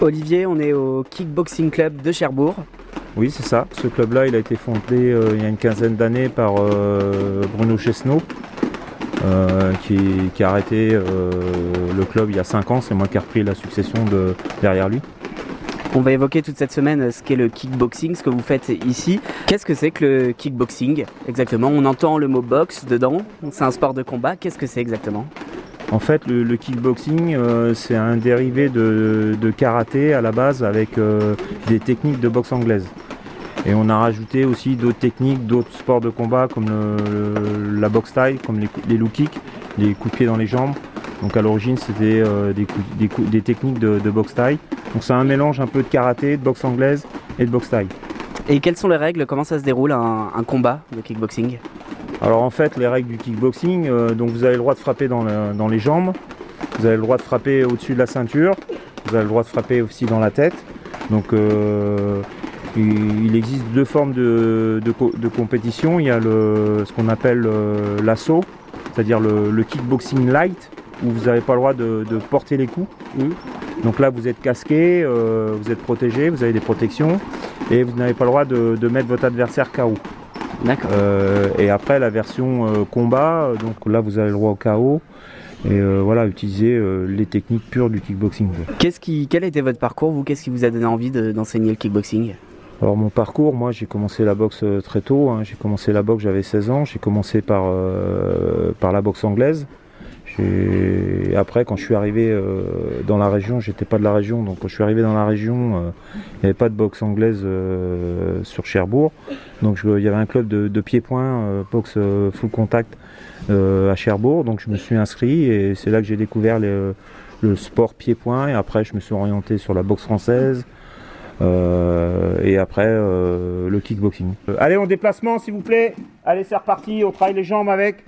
Olivier, on est au Kickboxing Club de Cherbourg. Oui, c'est ça. Ce club-là, il a été fondé euh, il y a une quinzaine d'années par euh, Bruno Chesneau, euh, qui, qui, a arrêté le club il y a 5 ans. C'est moi qui ai repris la succession de, derrière lui. On va évoquer toute cette semaine ce qu'est le kickboxing, ce que vous faites ici. Qu'est-ce que c'est que le kickboxing exactement? On entend le mot box dedans, c'est un sport de combat. Qu'est-ce que c'est exactement? En fait, le, kickboxing, euh, c'est un dérivé de, karaté à la base avec euh, des techniques de boxe anglaise. Et on a rajouté aussi d'autres techniques, d'autres sports de combat comme la boxe taille, comme les, les low kicks, les coups de pied dans les jambes. Donc à l'origine, c'était euh, des, techniques de, boxe taille. Donc c'est un mélange un peu de karaté, de boxe anglaise et de boxe taille. Et quelles sont les règles? Comment ça se déroule un combat de kickboxing? Alors en fait, les règles du kickboxing, euh, donc vous avez le droit de frapper dans, les jambes, vous avez le droit de frapper au-dessus de la ceinture, vous avez le droit de frapper aussi dans la tête. Donc euh, il existe deux formes de, compétition. Il y a le, ce qu'on appelle euh, l'assaut, c'est-à-dire le, kickboxing light, où vous n'avez pas le droit de, porter les coups. Mmh. Donc là, vous êtes casqué, vous êtes protégé, vous avez des protections, et vous n'avez pas le droit de, mettre votre adversaire KO. Euh, et après la version euh, combat, donc là vous avez le droit au KO. Et euh, voilà, utiliser les techniques pures du kickboxing. Qu'est-ce qui, quel a été votre parcours, vous? Qu'est-ce qui vous a donné envie d'enseigner le kickboxing? Alors mon parcours, moi j'ai commencé la boxe très tôt, hein. j'ai commencé la boxe, j'avais 16 ans, j'ai commencé par, par la boxe anglaise, et après, quand je suis arrivé euh, dans la région, j'étais pas de la région, donc quand je suis arrivé dans la région, euh, il n'y avait pas de boxe anglaise euh, sur Cherbourg. Donc il y avait un club de, pied-point, boxe full contact à Cherbourg. Donc je me suis inscrit et c'est là que j'ai découvert le sport pied-point. Et après, je me suis orienté sur la boxe française. et après le kickboxing. allez, en déplacement s'il vous plaît. Allez, c'est reparti, on travaille les jambes avec.